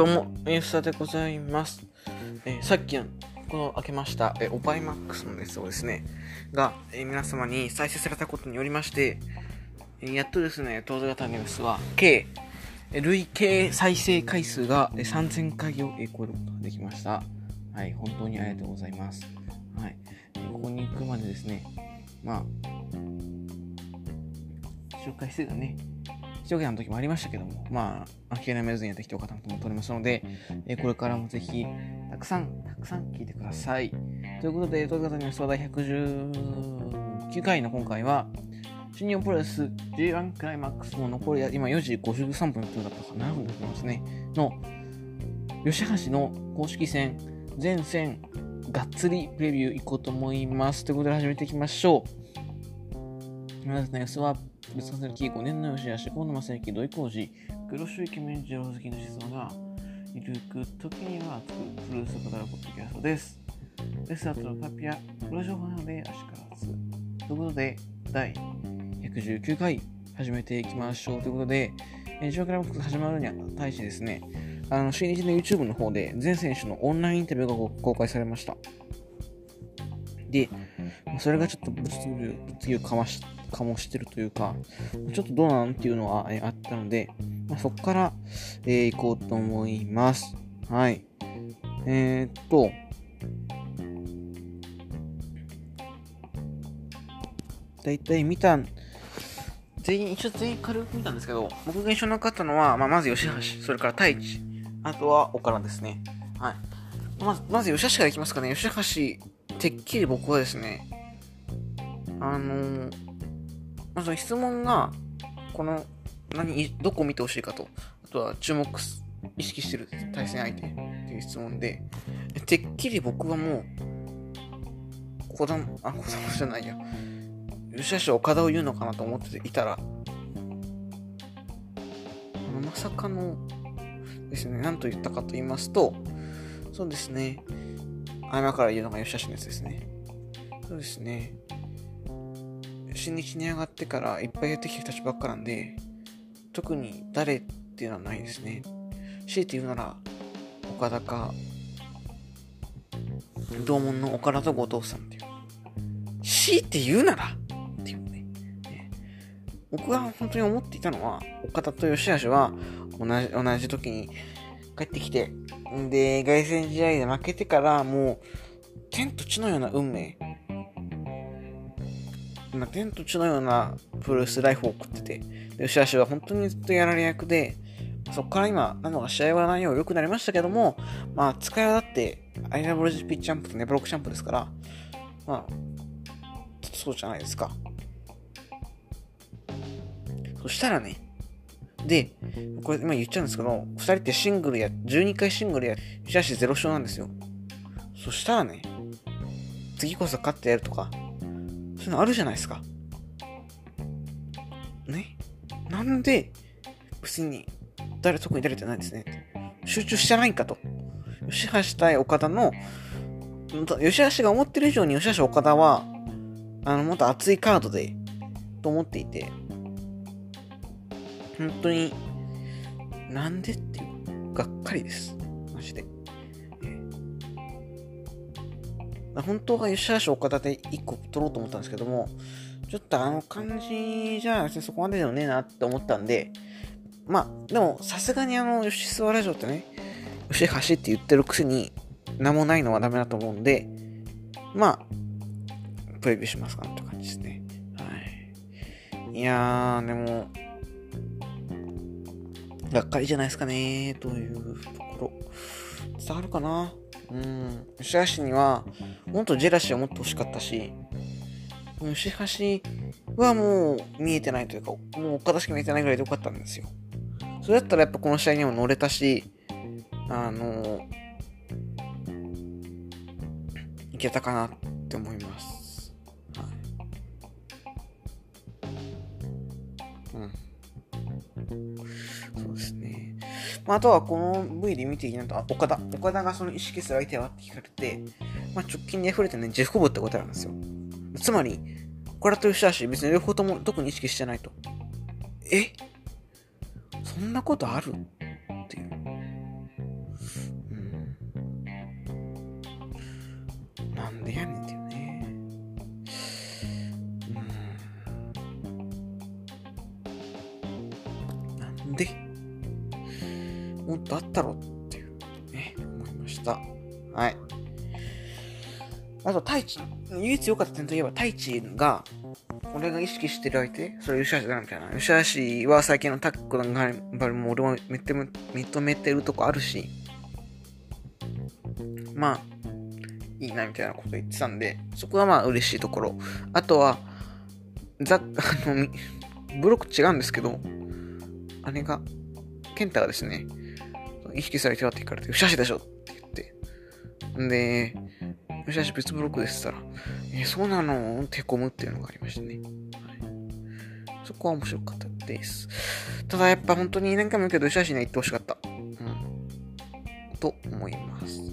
どうも、エースタでございます。えーさっきの、この開けました、えーオパイマックスの熱をですね、が、えー皆様に再生されたことによりまして、えやっとですね、当座型ニュースは、計、累計再生回数がえ3000回をえ超えることができました。はい、本当にありがとうございます。はい、えここに行くまでですね、まあ、紹介数がね、一桁の時もありましたけども、まあ、諦めずにやってきてよかったなと思っておりますので、えーこれからもぜひ、たくさん、たくさん聞いてください。ということで、東方には総第119回の今回は、新日本プロレス G1 クライマックスの残り、今4時53分だったかな、7分でございますね、の、吉橋の公式戦、全戦、がっつりプレビューいこうと思います。ということで始めていきましょう。まずね、スワップ、別の歴5年の吉橋、河野正幸、土井浩二、黒潮イケメン二郎好きの思想が、ゆるく時には熱くプロレスを語るポッドキャストです。レスラーとパピア、プロ情報なので足からず。ということで、第119回始めていきましょう。ということで、えー、ジョークライマックス始まるにあたいしてですね、あの、新日の YouTube の方で全選手のオンラインインタビューが公開されました。で、まあそれがちょっと物議物議をかましかもしてるというか、ちょっとどうなんっていうのは、えあったので、まあ、そこから、えー行こうと思います。はい。えー、っと、だいたい見た、全員、一応全員軽く見たんですけど、僕が印象に残ったのは、まあ、まず吉橋、それから太一、あとは岡田ですね。はい。まず、まず吉橋からいきますかね。吉橋、てっきり僕はですね、あのー、まず質問が、この、何、どこを見てほしいかと、あとは注目、意識してる対戦相手っていう質問で、てっきり僕はもう、小玉、あ、小玉じゃないや、吉橋は岡田を言うのかなと思っていたら、まさかのですね、何と言ったかと言いますと、そうですね、今から言うのが吉橋のやつですね。そうですね、新日に上がってからいっぱいやってきた人たちばっかなんで、特に誰っていうのはないですね。強いて言うなら、岡田か、同門の岡田と後藤さんっていう。強いて言うならっていうね。ね僕が本当に思っていたのは、岡田と吉橋は同じ、同じ時に帰ってきて、で、凱旋試合で負けてからもう、天と地のような運命。まあ、天と地のようなプロレスライフを送ってて、で吉橋は本当にずっとやられ役で、そこから今、なのが試合は内容良くなりましたけども、まあ、使いはだって、IWGP チャンプとネブロックチャンプですから、まあ、そうじゃないですか。そしたらね、で、これ今言っちゃうんですけど、2人ってシングルや、12回シングルや、吉橋0勝なんですよ。そしたらね、次こそ勝ってやるとか、そういうのあるじゃないですか。ね？なんで、別に、誰、特に誰じゃないですね。集中してないんかと。吉橋対岡田の、吉橋が思ってる以上に吉橋岡田は、あの、もっと熱いカードで、と思っていて、本当に、なんでっていう、がっかりです。マジで。本当は吉橋岡田で1個取ろうと思ったんですけども、ちょっとあの感じじゃ別にそこまででもねえなって思ったんで、まあ、でもさすがにあの、吉諏訪ラジオってね、吉橋って言ってるくせに、名もないのはダメだと思うんで、まあ、プレビューしますかって感じですね。はい。いやー、でも、がっかりじゃないですかねというところ。伝わるかな？うん。吉橋には、もっとジェラシーを持ってほしかったし、吉橋はもう見えてないというか、もう岡田しか見えてないぐらいでよかったんですよ。それだったらやっぱこの試合にも乗れたし、あの、いけたかなって思います。はい。うん。そうですね。まあ、あとはこの V で見ていいなと、あ、岡田。岡田がその意識する相手はって聞かれて、まあ、直近で溢れてね、ジェフコブって答えなんですよ。つまり、岡田と吉橋、別に両方とも特に意識してないと。え？そんなことある？っていう。うん。なんでやねん。もっとあったろっていうね、思いました。はい。あと、太一、唯一良かった点といえば、太一が、俺が意識してる相手、それ吉橋だなみたいな。吉橋は最近のタックの頑張りも俺もめっても認めてるとこあるし、まあ、いいなみたいなこと言ってたんで、そこはまあ嬉しいところ。あとは、ザ あの、ブロック違うんですけど、姉が、ケンタがですね、意識されてはって聞かれて、よしゃしでしょって言って。んで、よしゃし別ブロックですったら、えそうなの？ってこむっていうのがありましたね。そこは面白かったです。ただやっぱ本当に何回も言うけど、よしゃしには言ってほしかった。うん。と思います。はい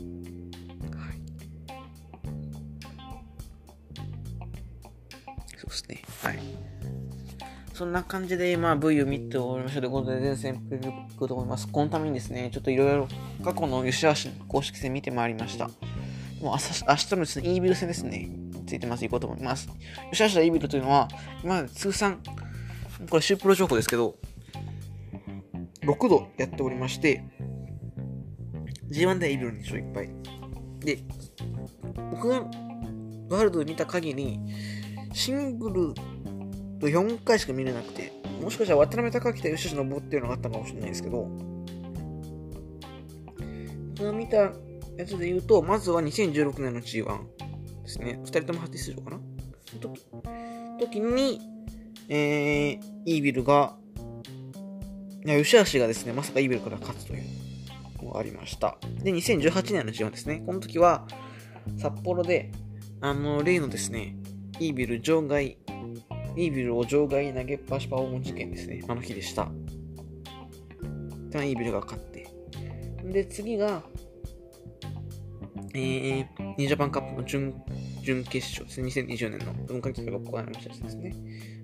そうですね。はい。そんな感じで、まあ、V を見ておりましたということで、全戦プレビューくと思います。このためにですね、ちょっといろいろ過去の吉橋公式戦見てまいりました。もう明日明日のですね、イービル戦ですね、ついてます、いこうと思います。吉橋イービルというのは、今まで通算、これシュープロ情報ですけど、6度やっておりまして、G1 でイービルに勝いっぱい。で、僕がワールドで見た限り、シングルと4回しか見れなくて、もしかしたら渡辺隆明と吉野信っていうのがあったかもしれないですけど、僕が見たやつで言うと、まずは2016年の G1 ですね。2人とも初出場かな時時に、えー、イービルが、いや、吉橋がですね、まさかイービルから勝つというのがありました。で、2018年の G1 ですね。この時は、札幌で、あの、例のですね、イービル場外、イービルを場外に投げっぱしパフォーマン事件ですね。あの日でした。で、イービルが勝って。で、次が、えー、ニージャパンカップの準準決勝ですね。2020年の文化企画が行われましたですね。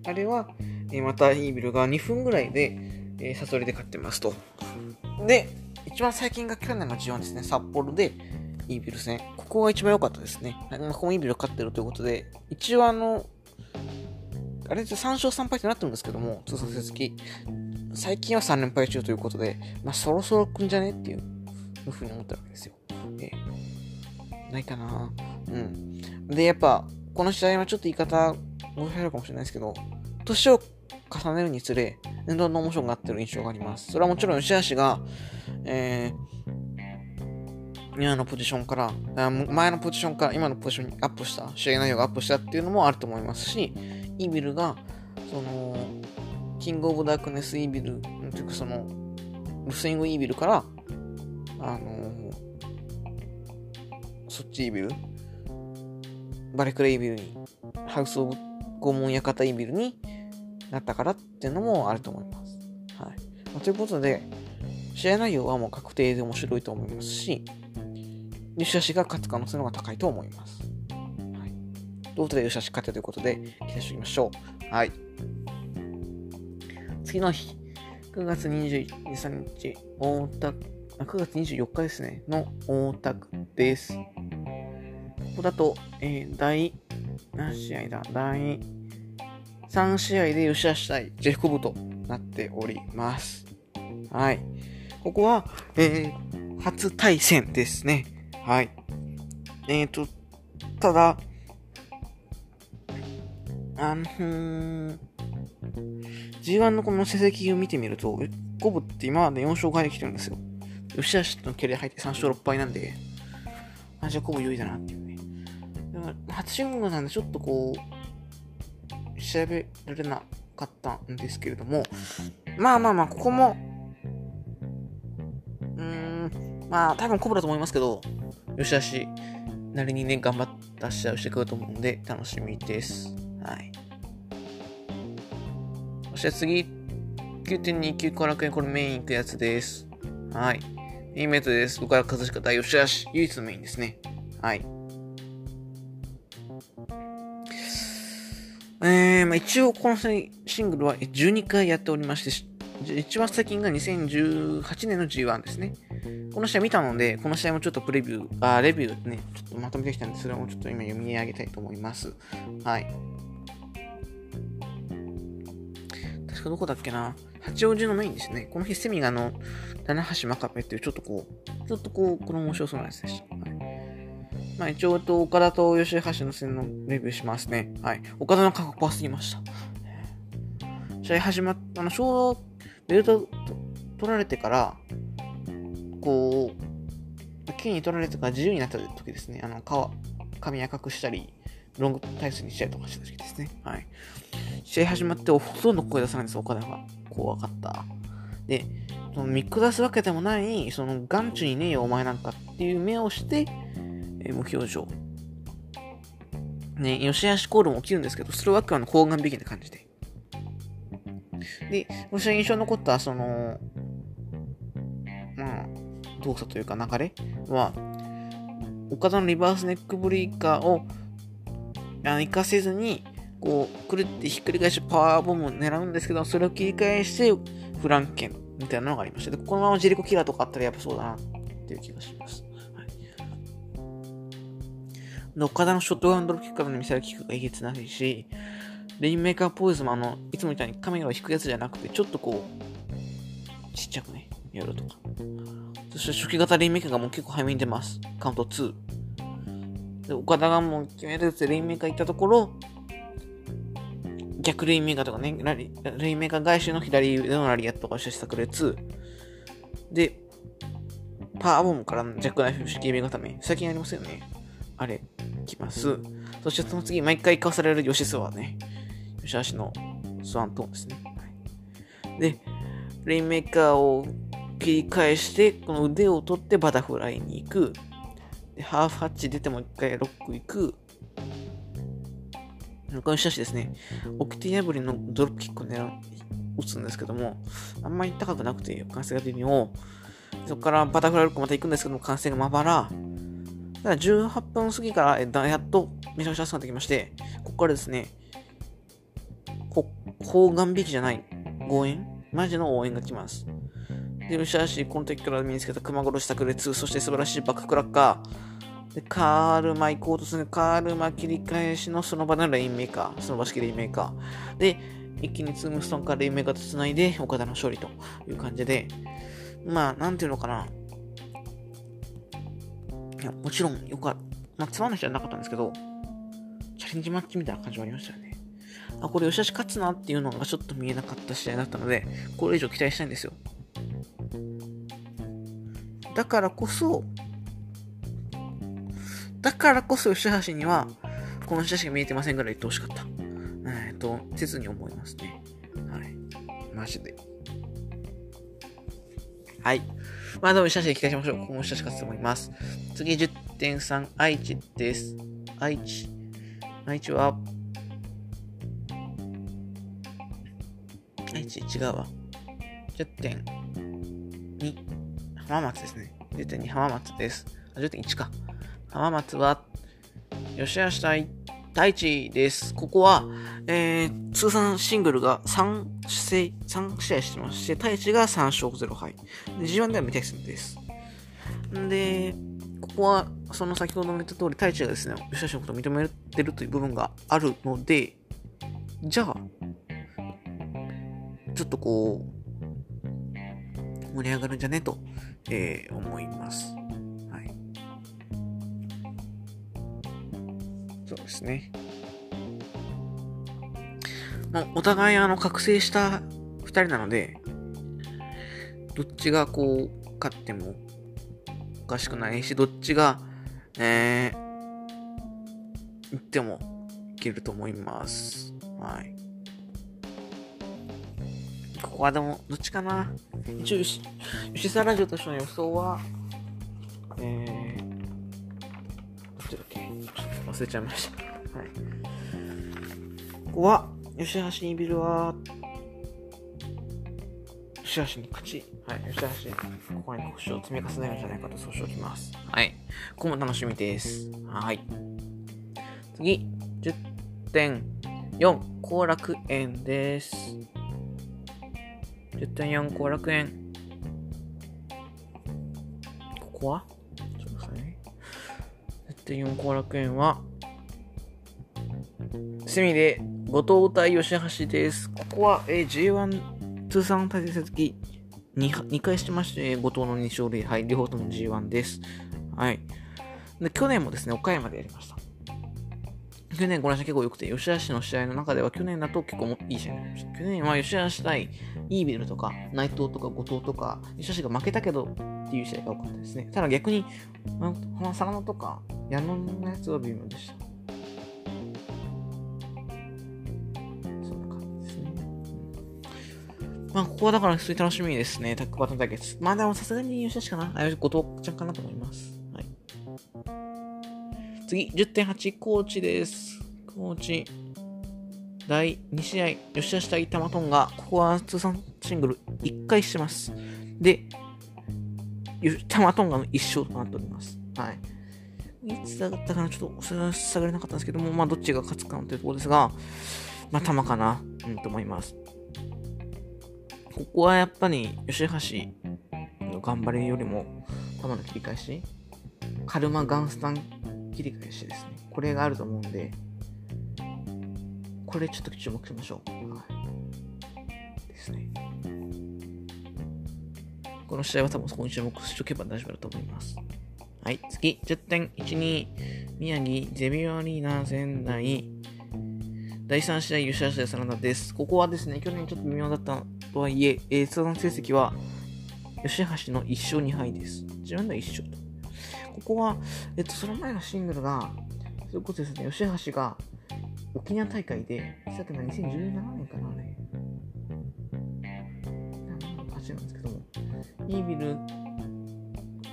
あれは、えー、またイービルが2分ぐらいで、えー、サソリで勝ってますと。で、一番最近が去年の G1 ですね。札幌で、イービル戦。ここが一番良かったですね。ここもイービル勝ってるということで、一応あの、あれで3勝3敗となってるんですけども、通算成績。最近は3連敗中ということで、まあ、そろそろ来んじゃねっていうふうに思ったわけですよ。えー、ないかなうん。で、やっぱ、この試合はちょっと言い方、ご評価かもしれないですけど、年を重ねるにつれ、どんどん面白くなってる印象があります。それはもちろん吉橋が、えー、今のポジションから、前のポジションから今のポジションにアップした、試合内容がアップしたっていうのもあると思いますし、イービルが、その、キングオブダークネスイービル、というかその、ルスイングイービルから、あの、そっちイービル、バレクレイビルに、ハウスオブ拷問館イービルになったからっていうのもあると思います。はい。まあ、ということで、試合内容はもう確定で面白いと思いますし、吉橋が勝つ可能性の方が高いと思います。はい。ということで、吉橋勝てということで、期待しておきましょう。はい。次の日、9月23日、大田、9月24日ですね、の大田区です。ここだと、えー、第、何試合だ？第3試合で吉橋対ジェフコブとなっております。はい。ここは、えー、初対戦ですね。はい。えっ、ー、と、ただ、あのー、G1 のこの成績を見てみると、五分って今まで4勝5敗できてるんですよ。吉橋のキャリア入って3勝6敗なんで、あ、じゃあコブ優位だなっていうね。初信号なんでちょっとこう、調べられなかったんですけれども、まあまあまあ、ここも、うーん、まあ多分コブだと思いますけど、吉橋なりにね、頑張った試合をしてくると思うんで、楽しみです。はい。そして次、9.29後楽園、これメイン行くやつです。はい。メインメイトです。僕から和か大吉橋、唯一のメインですね。はい。えー、まあ、一応このシングルは12回やっておりまして、一番最近が2018年の G1 ですね。この試合見たので、この試合もちょっとプレビュー、あ、レビューね、ちょっとまとめてきたんで、それもちょっと今読み上げたいと思います。はい。確かどこだっけな？八王子のメインですね。この日、セミがあの、棚橋真壁っていう、ちょっとこう、ちょっとこう、この面白そうなやつでした。はい。まあ一応、と岡田と吉橋の戦のレビューしますね。はい。岡田の価格怖すぎました。試合始まった、あの、ちょうどベルト取られてから、こう、剣に取られてから自由になった時ですね。あの、皮、髪赤くしたり、ロングタイスにしたりとかした時期ですね。はい。試合始まってほとんど声出さないんです、岡田が。怖かった。で、その見下すわけでもない、その眼中にねえよ、お前なんかっていう目をして、えー、無表情。ね、吉橋コールも起きるんですけど、それはあくまで高顔引きな感じで。で、私は印象に残った、その、まあ、動作というか流れは、岡田のリバースネックブリーカーをあの活かせずに、こう、くるってひっくり返しパワーボムを狙うんですけど、それを切り返して、フランケンみたいなのがありました。で、このままジェリコキラーとかあったらやっぱそうだなっていう気がします。はい、で、岡田のショットガンドルキックからのミサイルキックがえげつないし、レインメーカーポイズもあの、いつもみたいにカメラを引くやつじゃなくて、ちょっとこう、ちっちゃくね、やるとか。そして初期型レインメーカーがもう結構早めに出ます。カウント2。で、岡田がもう決めるってレインメーカー行ったところ、逆レインメーカーとかね、レインメーカー返しの左腕のラリアットがして炸裂。で、パワーボムからのジャックナイフ式エビ固め。最近ありますよね。あれ、きます。そしてその次、毎回かわされる吉スはね、吉橋のスワントーンですね。で、レインメーカーを切り返して、この腕を取ってバタフライに行く。で、ハーフハッチ出てもう一回ロック行く。この吉橋ですね、オキティ破りのドロップキックを狙う、打つんですけども、あんまり高くなくて、歓声が微妙。そこからバタフライロックまた行くんですけども、歓声がまばら。ただ18分過ぎからやっとめちゃくちゃ熱くなってきまして、ここからですね、こ、判官贔屓じゃない、応援マジの応援が来ます。で、吉橋、この時から身につけた熊殺し炸裂、そして素晴らしいバッククラッカー。で、カールマ行こうとするカールマ切り返しのその場でのレインメーカー、その場式レインメーカー。で、一気にツームストーンからレインメーカーと繋いで、岡田の勝利という感じで、まあ、なんていうのかな。いや、もちろんよかった。まあ、つまんない人はなかったんですけど、チャレンジマッチみたいな感じはありましたよね。あ、これ吉橋勝つなっていうのがちょっと見えなかった試合だったので、これ以上期待したいんですよ。だからこそ、だからこそ吉橋には、この写真が見えてませんから言ってほしかった。えっと、切に思いますね。はい。マジで。はい。まあ、でも写真期待しましょう。この写真勝つと思います。次、10.3、愛知です。愛知。愛知は、愛知違うわ。10.2、浜松ですね。10.2浜松です。あ、10.1か。浜松は、吉橋対太一です。ここは、えー、通算シングルが3試合、3試合してまして、太一が3勝0敗。G1 では未対戦です。で、ここは、その先ほども言った通り、太一がですね、吉橋のことを認めてるという部分があるので、じゃあ、ちょっとこう、盛り上がるんじゃねと、えー、思います。はいそうですね。まあ、お互いあの、覚醒した二人なので、どっちがこう、勝ってもおかしくないし、どっちが、えー、行ってもいけると思います。はい。ここはでも、どっちかな。一応、吉沢ラジオとしての予想は、えー、どっちだっけ忘れちゃいました。はい。ここは、吉橋にビルは、吉橋に勝ち、はい、吉橋、ここに星を積み重ねるんじゃないかとそうしておきます。はい。ここも楽しみです。はい。次、10.4、後楽園です。10.4後楽園。ここは？ちょっと待ってくださいね。絶対4後楽園は、セミで後藤対吉橋です。ここは、えー J1 通算対戦成績 2, 2回してまして、後藤の2勝0敗、両方とも G1 です。はい。で、去年もですね、岡山でやりました。去年この試合結構良くて、吉橋の試合の中では去年だと結構もいい試合になりました。去年は吉橋対イービルとか内藤とか後藤とか、吉橋が負けたけどっていう試合が多かったですね。ただ逆に、まあ、佐野とか矢野のやつは微妙でした。そんな感じですね。まあ、ここはだから普通に楽しみですね。タッグパターン対決。まあでもさすがに吉橋かな。あ、後藤ちゃんかなと思います。はい。次、10.8、高知です。高知。第2試合、吉橋対玉トンが、ここは通算シングル1回してます。で、玉トンガの1勝となっております。はい。いつだったかな？ちょっとそれは下がれなかったんですけども、まあどっちが勝つかというところですが、まあ玉かな、うん、と思います。ここはやっぱり吉橋の頑張りよりも玉の切り返し、カルマガンスタン切り返しですね。これがあると思うんで、これちょっと注目しましょう。はい。ですね。この試合は多分そこに注目しておけば大丈夫だと思います。はい、次、10.12、宮城、ゼビオアリーナ、仙台、第3試合、優勝者サラダです。ここはですね、去年ちょっと微妙だったとはいえ、えー、通算成績は、吉橋の1勝2敗です。自分では1勝と。ここは、えっと、その前のシングルが、そういうことですね、吉橋が沖縄大会で、いつだっけな、2017年かな、あれ。8なんですけども、イービル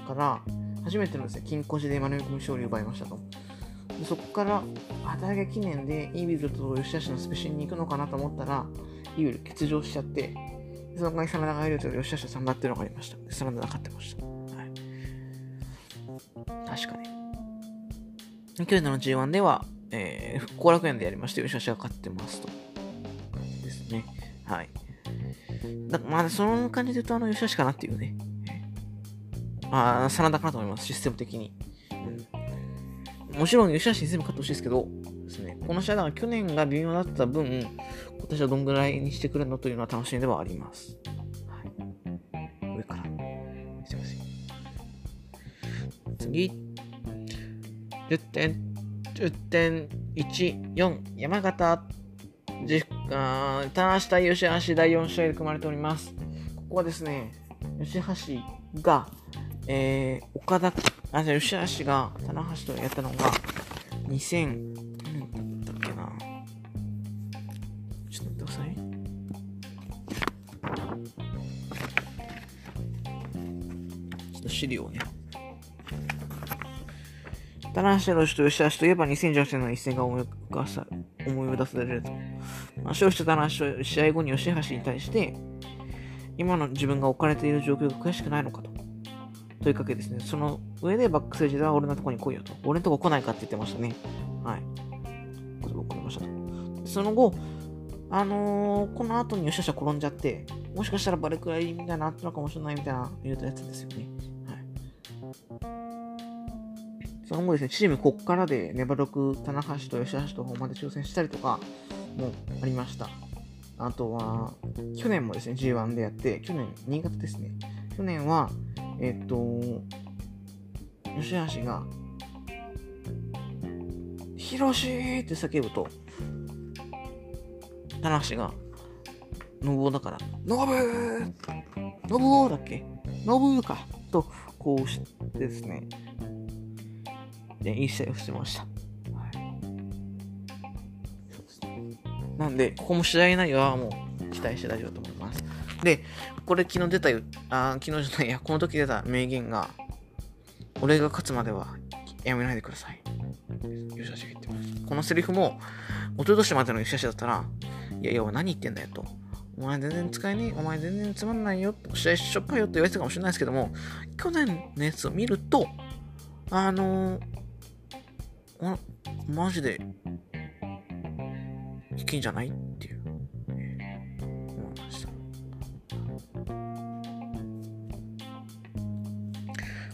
から初めてのですね、金庫寺で丸め込み勝利を奪いましたと。でそこから、働き記念でイービルと吉橋のスペシャルに行くのかなと思ったら、イービル欠場しちゃって、その間に真田が入ると吉橋さんだっていうのがありました。で、真田が勝ってました。確かに。去年の G1 では、えー、後楽園でやりまして、吉橋が勝ってますと。ですね。はい。だまあ、その感じで言うと、あの、吉橋かなっていうね。ああ、真田かなと思います、システム的に。うん、もちろん、吉橋に全部勝ってほしいですけど、ですね、この試合だから去年が微妙だった分、今年はどんぐらいにしてくれるのというのは楽しみではあります。次。10点、10.14、山形。じあ棚橋対吉橋第4試合で組まれております。ここはですね、吉橋が、えー、岡田、あ、じゃ吉橋が棚橋とやったのが、2000、何だったっけな。ちょっと待ってください。ちょっと資料をね。棚橋宏と吉橋といえば2018年の一戦が思い浮かさ思い出されると。まあ、勝利した棚橋は試合後に吉橋に対して、今の自分が置かれている状況が悔しくないのかと。というかけですね、その上でバックステージでは俺のとこに来いよと。俺のとこ来ないかって言ってましたね。はい。言葉を送りましたと。その後、あのー、この後に吉橋は転んじゃって、もしかしたらバレくらいみたいなあったのかもしれないみたいな言うたやつですよね。その後ですね、チームこっからでネバロク、棚橋と吉橋と本まで挑戦したりとかもありました。あとは、去年もですね、G1 でやって、去年、新潟ですね。去年は、えっ、と、吉橋が、ヒロシーって叫ぶと、棚橋が、ノブオだから、ノブーノブオだっけ?ノブーかと、こうしてですね、で、いい試合をしてました。はい。そうですね。なんで、ここも試合内容はもう期待して大丈夫だと思います。で、これ昨日出た、あ昨日じゃないや、この時出た名言が、俺が勝つまではやめないでください。言ってます。このセリフも、一昨年までの吉橋だったら、いやいや、何言ってんだよと。お前全然使えねえ、お前全然つまんないよ、試合しょっぱいよって言われてたかもしれないですけども、去年のやつを見ると、あのー、あ、マジで、いけんじゃないっていう、思いました。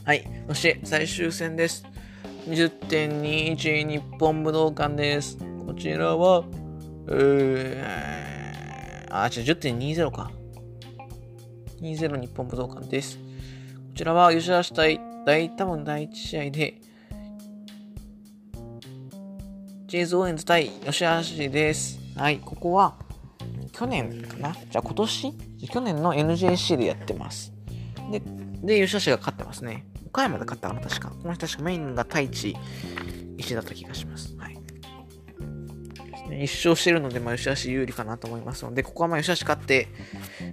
はい。そして最終戦です。20.21日本武道館です。こちらは、えー、あ、違う、10.20か。20日本武道館です。こちらは吉橋対大、多分第1試合で、チーズ・オーエンズ対吉橋です。はい、ここは、去年かな？じゃあ今年？去年の NJC でやってます。で、で、吉橋が勝ってますね。岡山で勝ったかな確か。この人確かメインが太一石だった気がします。はい。一勝してるので、まあ、吉橋有利かなと思いますので、ここはまあ、吉橋勝って、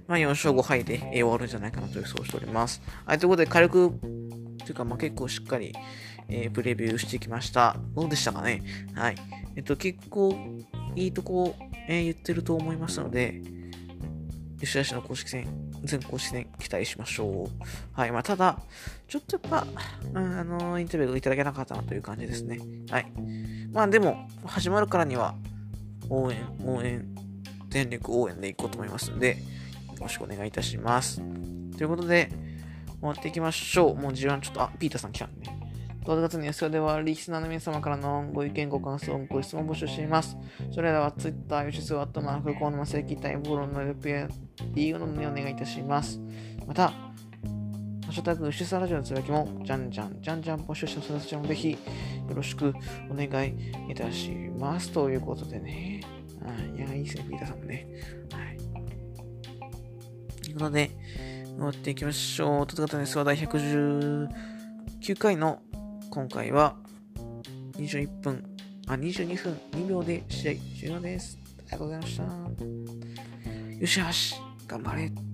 まあ、4勝5敗で終わるんじゃないかなと予想しております。はい、ということで、軽く、というか、まあ、結構しっかり、えー、プレビューしてきました。どうでしたかね？はい。えっと、結構、いいとこ、えー、言ってると思いますので、吉田氏の公式戦、全公式戦期待しましょう。はい。まあ、ただ、ちょっとやっぱ、うん、あの、インタビューいただけなかったなという感じですね。はい。まあ、でも、始まるからには、応援、応援、全力応援でいこうと思いますので、よろしくお願いいたします。ということで、終わっていきましょう。もう時間ちょっと、あ、ピーターさん来たんで、ね。動画の予想では、リスナーの皆様からのご意見、ご感想、ご質問募集しています。それでは、Twitter、吉須アットマーク、コーナマセキタイボロのレプや D の胸お願いいたします。また、ハッシュタグ、吉須ラジオのつぶやきも、じゃんじゃん、じゃんじゃん募集してそちらもぜひ、よろしくお願いいたします。ということでね。あいや、いいですね、ピーターさんもね。はい。ということで、終わっていきましょう。ということで、第119回の今回は21分、あ、22分2秒で試合終了です。ありがとうございました。よしよし、頑張れ。